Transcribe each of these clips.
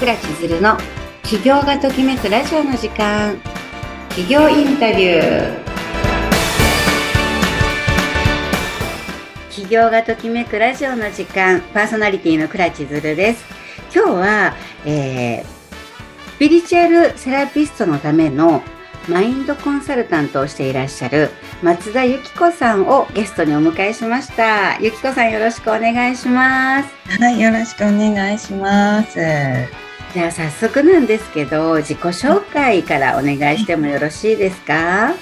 倉千鶴の起業がときめくラジオの時間起業インタビュー起業がときめくラジオの時間パーソナリティの倉千鶴です今日は、えー、スピリチュアルセラピストのためのマインドコンサルタントをしていらっしゃる松田由紀子さんをゲストにお迎えしました。由紀子さんよろしくお願いします。はい、よろしくお願いします。じゃあ早速なんですけど、自己紹介からお願いしてもよろしいですか？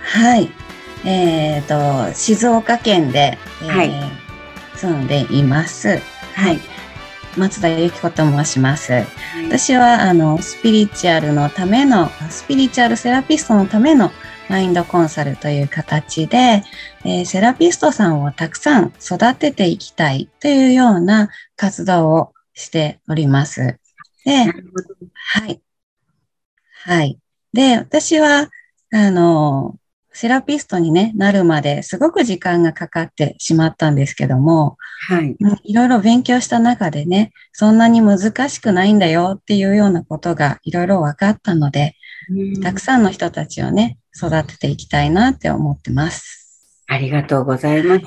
はい。えっ、ー、と、静岡県で、えー、はい、住んでいます。はい。松田由紀子と申します。はい、私は、あの、スピリチュアルのための、スピリチュアルセラピストのためのマインドコンサルという形で、えー、セラピストさんをたくさん育てていきたいというような活動をしております。で、はい。はい。で、私は、あの、セラピストに、ね、なるまですごく時間がかかってしまったんですけども、はい。いろいろ勉強した中でね、そんなに難しくないんだよっていうようなことがいろいろ分かったので、たくさんの人たちをね、育てていきたいなって思ってます。ありがとうございます。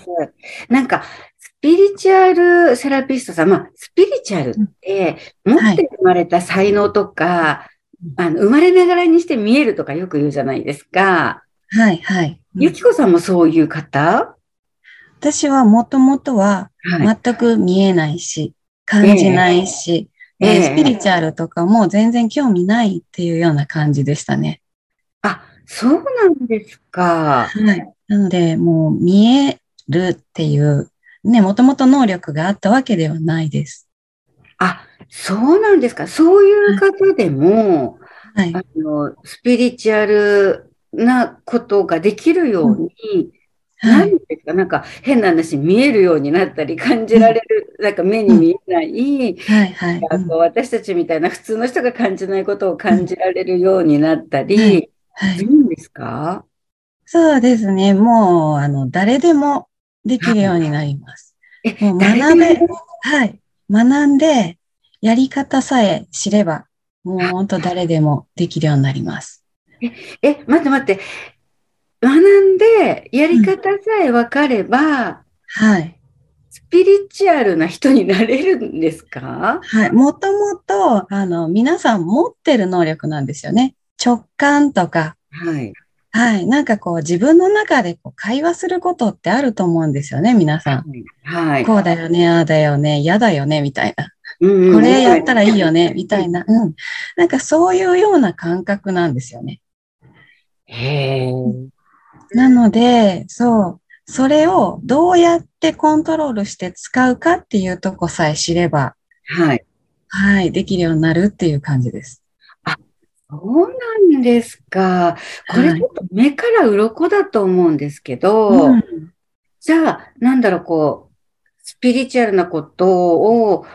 なんか、スピリチュアルセラピストさん、まあ、スピリチュアルって持って生まれた才能とか、はい、あの生まれながらにして見えるとかよく言うじゃないですか。はい、はい。ゆきこさんもそういう方？私はもともとは全く見えないし、はい、感じないし、えー、えー、スピリチュアルとかも全然興味ないっていうような感じでしたね。あ、そうなんですか。はい。なので、もう見えるっていう、ね、もともと能力があったわけではないです。あ、そうなんですか。そういう方でも、はい、あのスピリチュアルなことができるように、うん。はい、何ですかなんか変な話見えるようになったり感じられる、うん、なんか目に見えない、はいはい、私たちみたいな普通の人が感じないことを感じられるようになったり、はい、いいんですか？そうですね。もう、あの、誰でもできるようになります。もう学べ、はい。学んで、やり方さえ知れば、もう本当誰でもできるようになります。え、え、待って待って。学んで、やり方さえ分かれば、うん、はい。スピリチュアルな人になれるんですか？はい。もともと、あの、皆さん持ってる能力なんですよね。直感とか、はい。はい。なんかこう自分の中でこう会話することってあると思うんですよね、皆さん。はい。こうだよね、ああだよね、嫌だよね、みたいな。うんうん、これやったらいいよね、みたいな。うん。なんかそういうような感覚なんですよね。へえ。なので、そう。それをどうやってコントロールして使うかっていうとこさえ知れば、はい。はい。できるようになるっていう感じです。そうなんですか。これちょっと目から鱗だと思うんですけど、うん、じゃあ、なんだろう、こう、スピリチュアルなことを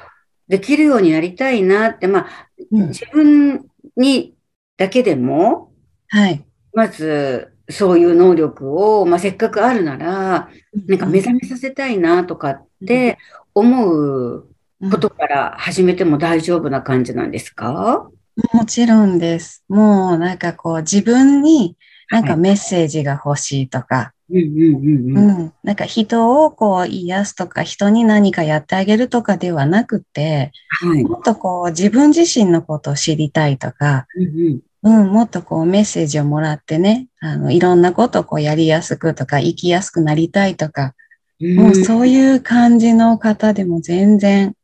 できるようになりたいなって、まあ、うん、自分にだけでも、はい。まず、そういう能力を、まあ、せっかくあるなら、なんか目覚めさせたいなとかって思うことから始めても大丈夫な感じなんですか、もちろんです。もうなんかこう自分になんかメッセージが欲しいとか、うん、なんか人をこう癒すとか人に何かやってあげるとかではなくて、はい、もっとこう自分自身のことを知りたいとか、うん、もっとこうメッセージをもらってね、あのいろんなことをこうやりやすくとか生きやすくなりたいとか、うん、もうそういう感じの方でも全然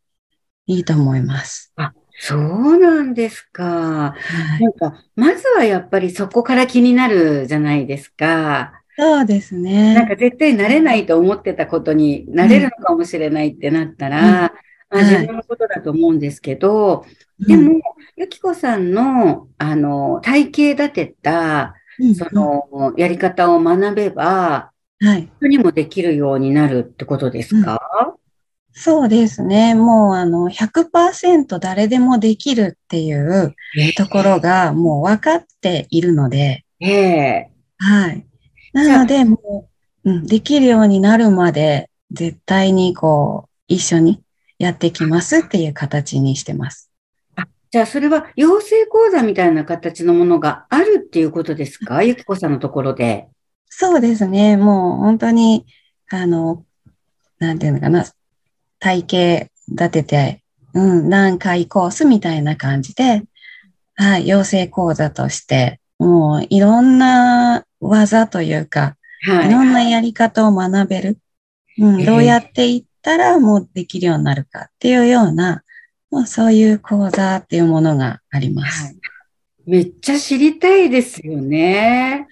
いいと思います。あそうなんですか。はい、なんか、まずはやっぱりそこから気になるじゃないですか。そうですね。なんか絶対慣れないと思ってたことになれるのかもしれないってなったら、うん、まあ、自分のことだと思うんですけど、はい、でも、ゆきこさんの、あの、体系立てた、その、やり方を学べば、はい。人にもできるようになるってことですか、うんそうですね。もうあの100%誰でもできるっていうところがもう分かっているので。ええはい。なので、もう、うん、できるようになるまで絶対にこう一緒にやってきますっていう形にしてます。あ、じゃあ、それは養成講座みたいな形のものがあるっていうことですか？ゆきこさんのところで。そうですね。もう本当に、あの、なんていうのかな、体系立てて、うん、何回コースみたいな感じで、はい、養成講座として、もういろんな技というか、はい、いろんなやり方を学べる。うん、どうやっていったらもうできるようになるかっていうような、もうそういう講座っていうものがあります。はい、めっちゃ知りたいですよね。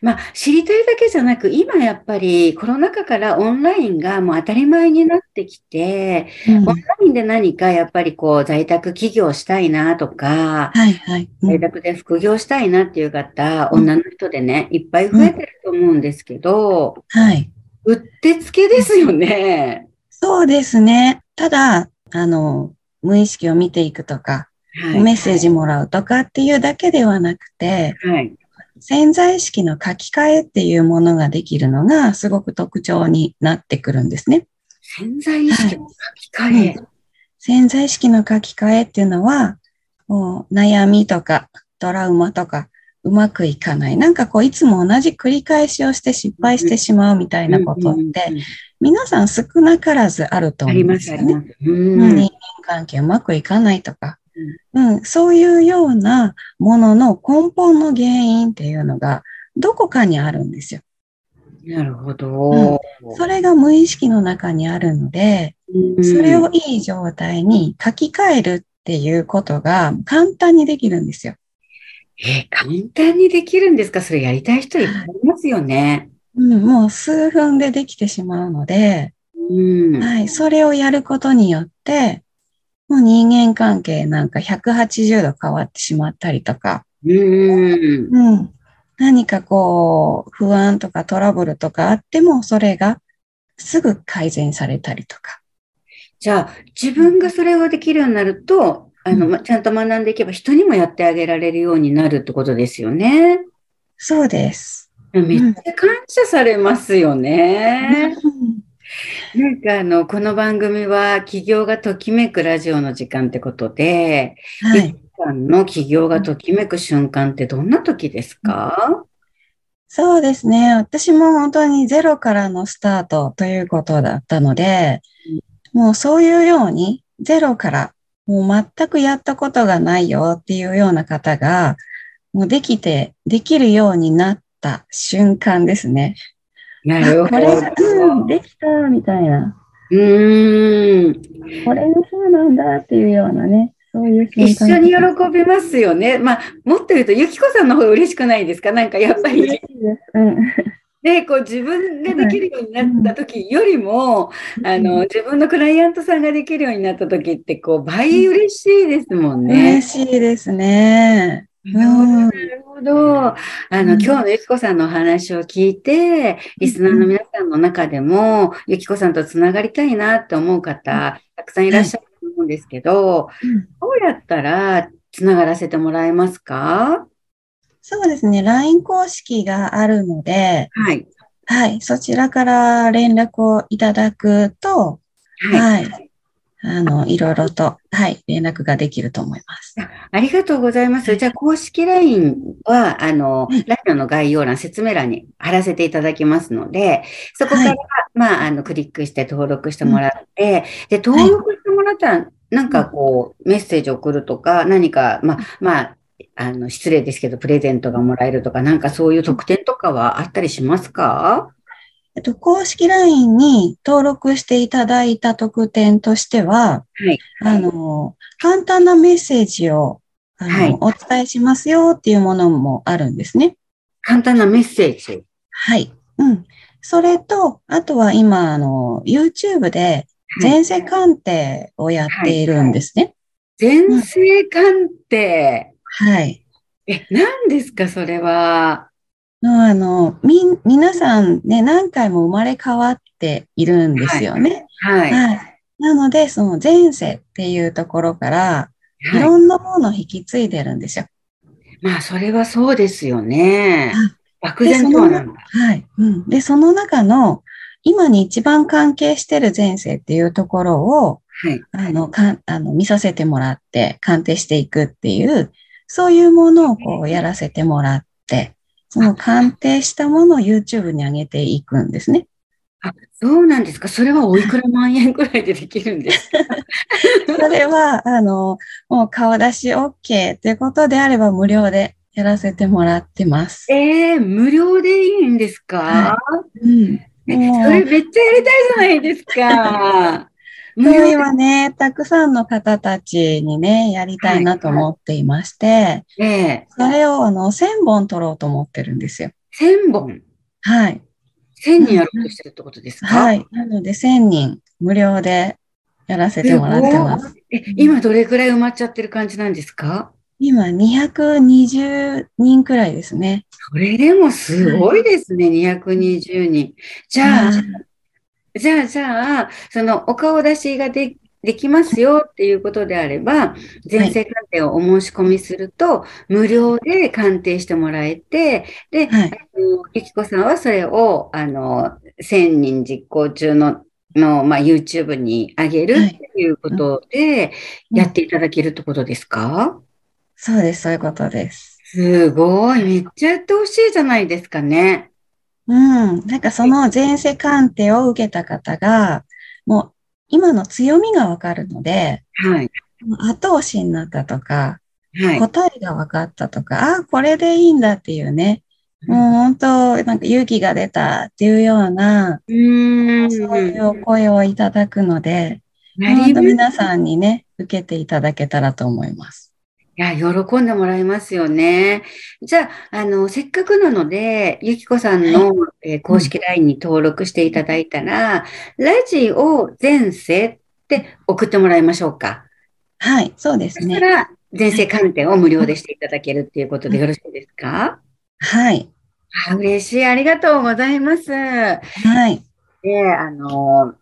まあ、知りたいだけじゃなく、今やっぱりコロナ禍からオンラインがもう当たり前になってきて、うん、オンラインで何かやっぱりこう在宅起業したいなとか、はいはい。うん、在宅で副業したいなっていう方、うん、女の人でね、いっぱい増えてると思うんですけど、はい。うってつけですよね。そうですね。ただ、あの、無意識を見ていくとか、はい、メッセージもらうとかっていうだけではなくて、はい、潜在意識の書き換えっていうものができるのがすごく特徴になってくるんですね。潜在意識の書き換え、はい、潜在意識の書き換えっていうのは、もう悩みとかトラウマとかうまくいかない。なんかこういつも同じ繰り返しをして失敗してしまうみたいなことって、皆さん少なからずあると思うんですよね。人間関係うまくいかないとか、うん、そういうようなものの根本の原因っていうのがどこかにあるんですよ。なるほど、うん、それが無意識の中にあるので、うん、それをいい状態に書き換えるっていうことが簡単にできるんですよ。えー、簡単にできるんですか？それやりたい人いっぱいいますよね。うん、もう数分でできてしまうので、うん、はい、それをやることによって、もう人間関係なんか180度変わってしまったりとか、うん、うん、何かこう、不安とかトラブルとかあっても、それがすぐ改善されたりとか。じゃあ、自分がそれをできるようになると、あの、ちゃんと学んでいけば人にもやってあげられるようになるってことですよね。そうです。めっちゃ感謝されますよね。なんかあの、この番組は起業がときめくラジオの時間ってことで、はい。さんの起業がときめく瞬間ってどんな時ですか、そうですね。私も本当にゼロからのスタートということだったので、もうそういうようにゼロからもう全くやったことがないよっていうような方が、もうできて、できるようになった瞬間ですね。なるほど。これが、うん、できた、みたいな。うん。これがそうなんだっていうようなね。そういう一緒に喜びますよね。まあ、もっと言うと、ゆきこさんの方が嬉しくないですか？なんかやっぱり。うん、で、こう自分でできるようになった時よりも、うん、あの、自分のクライアントさんができるようになった時って、こう、倍嬉しいですもんね。嬉しいですね。なるほど。あの、今日のゆきこさんのお話を聞いて、リスナーの皆さんの中でも、ゆきこさんとつながりたいなって思う方、たくさんいらっしゃると思うんですけど、どうやったらつながらせてもらえますか？そうですね。LINE 公式があるので、はい。はい。そちらから連絡をいただくと、はい、はいあの、いろいろと、はい、連絡ができると思います。ありがとうございます。じゃあ、公式 LINE は、あの、ラジオの概要欄、説明欄に貼らせていただきますので、そこから、はい、まあ、あの、クリックして登録してもらって、で、登録してもらったら、なんかこう、メッセージ送るとか、何か、まあ、まあ、あの、失礼ですけど、プレゼントがもらえるとか、なんかそういう特典とかはあったりしますか？えっと、公式 LINE に登録していただいた特典としては、はい、あの、簡単なメッセージをあの、はい、お伝えしますよっていうものもあるんですね。簡単なメッセージはい。うん。それと、あとは今、あの、YouTube で前世鑑定をやっているんですね。はい、前世鑑定、うん、はい。え、何ですか、それは。の、あの、み、皆さんね、何回も生まれ変わっているんですよね。はい。はい、なので、その前世っていうところから、いろんなものを引き継いでるんですよ。まあ、それはそうですよね。漠然とはなんだ。はい。うん。で、その中の、今に一番関係してる前世っていうところを、はい、あの、かあの見させてもらって、鑑定していくっていう、そういうものをこうやらせてもらって、その鑑定したものを YouTube に上げていくんですね。あ、そうなんですか。それはおいくら万円くらいでできるんですか？それは、あの、もう顔出し OK ということであれば無料でやらせてもらってます。ええー、無料でいいんですか、はい、うん。それめっちゃやりたいじゃないですか。今ね、たくさんの方たちにね、やりたいなと思っていまして、はい、えそれをあの、1000本取ろうと思ってるんですよ。1000本？はい。1000人やろうとしてるってことですか、はい。なので、1000人無料でやらせてもらってます。え、今どれくらい埋まっちゃってる感じなんですか？今220人くらいですね。それでもすごいですね、はい、220人。じゃあ、じゃあ、じゃあ、そのお顔出しがでできますよっていうことであれば、前世鑑定をお申し込みすると、はい、無料で鑑定してもらえて、で、はい、ゆきこさんはそれを、あの、1000人実行中の、の、まあ、YouTube に上げるっていうことで、やっていただけるってことですか、はい、そうです、そういうことです。すごい、めっちゃやってほしいじゃないですかね。うん。なんかその前世鑑定を受けた方が、もう今の強みがわかるので、はい。後押しになったとか、はい、答えが分かったとか、あ、これでいいんだっていうね、もう本当、なんか勇気が出たっていうような、うんそういう声をいただくので、本当皆さんにね、受けていただけたらと思います。いや、喜んでもらえますよね。じゃあ、あの、せっかくなので、ゆきこさんの、はい、えー、公式 LINE に登録していただいたら、うん、ラジオ前世って送ってもらいましょうか。はい、そうですね。そしたら、前世鑑定を無料でしていただけるっていうことでよろしいですか、はい。あ嬉しい。ありがとうございます。はい。で、あの、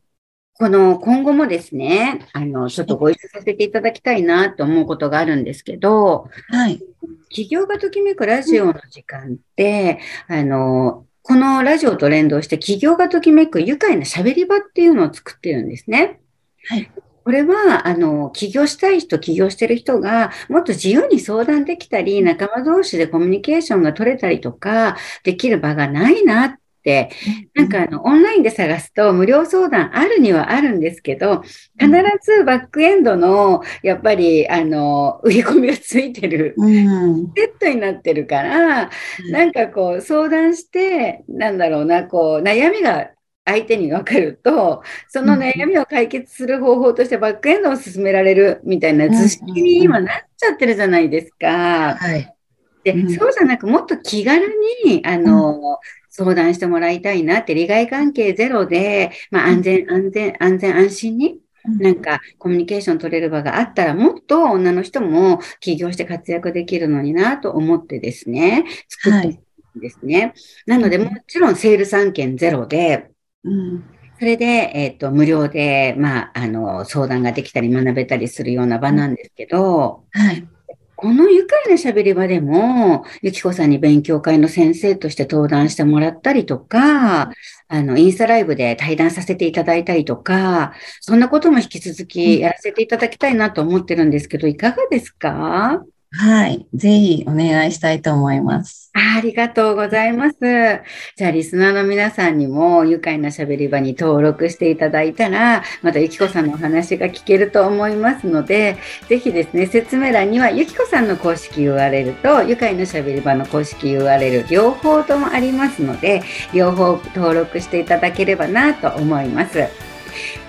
この今後もですね、あの、ちょっとご一緒させていただきたいなと思うことがあるんですけど、はい。企業がときめくラジオの時間って、あの、このラジオと連動して企業がときめく愉快な喋り場っていうのを作ってるんですね。はい。これは、あの、起業したい人、起業してる人が、もっと自由に相談できたり、仲間同士でコミュニケーションが取れたりとか、できる場がないなっ、なんかあの、オンラインで探すと無料相談あるにはあるんですけど、必ずバックエンドの、やっぱり、あの、売り込みがついてる、セットになってるから、なんかこう、相談して、なんだろうな、こう、悩みが相手に分かると、その悩みを解決する方法としてバックエンドを進められるみたいな図式に今なっちゃってるじゃないですか。はい。で、そうじゃなく、もっと気軽に、あの、相談してもらいたいなって、利害関係ゼロで、まあ、安全、安全、安全、安心に、なんか、コミュニケーション取れる場があったら、もっと女の人も起業して活躍できるのになと思ってですね、作ってですね。はい、なので、もちろん、セール3件ゼロで、うん。それで、えっ、ー、と、無料で、まあ、あの、相談ができたり学べたりするような場なんですけど、はい。この愉快な喋り場でも、ゆきこさんに勉強会の先生として登壇してもらったりとか、あの、インスタライブで対談させていただいたりとか、そんなことも引き続きやらせていただきたいなと思ってるんですけど、いかがですか？はい。ぜひお願いしたいと思います。ありがとうございます。じゃあ、リスナーの皆さんにも、愉快な喋り場に登録していただいたら、またゆきこさんのお話が聞けると思いますので、ぜひですね、説明欄にはゆきこさんの公式 URL と、愉快な喋り場の公式 URL、両方ともありますので、両方登録していただければなと思います。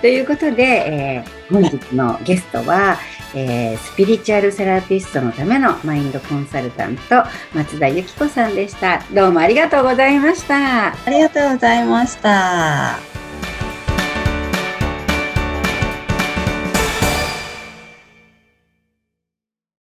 ということで、えー、本日のゲストは、えー、スピリチュアルセラピストのためのマインドコンサルタント、松田由紀子さんでした。どうもありがとうございました。ありがとうございました。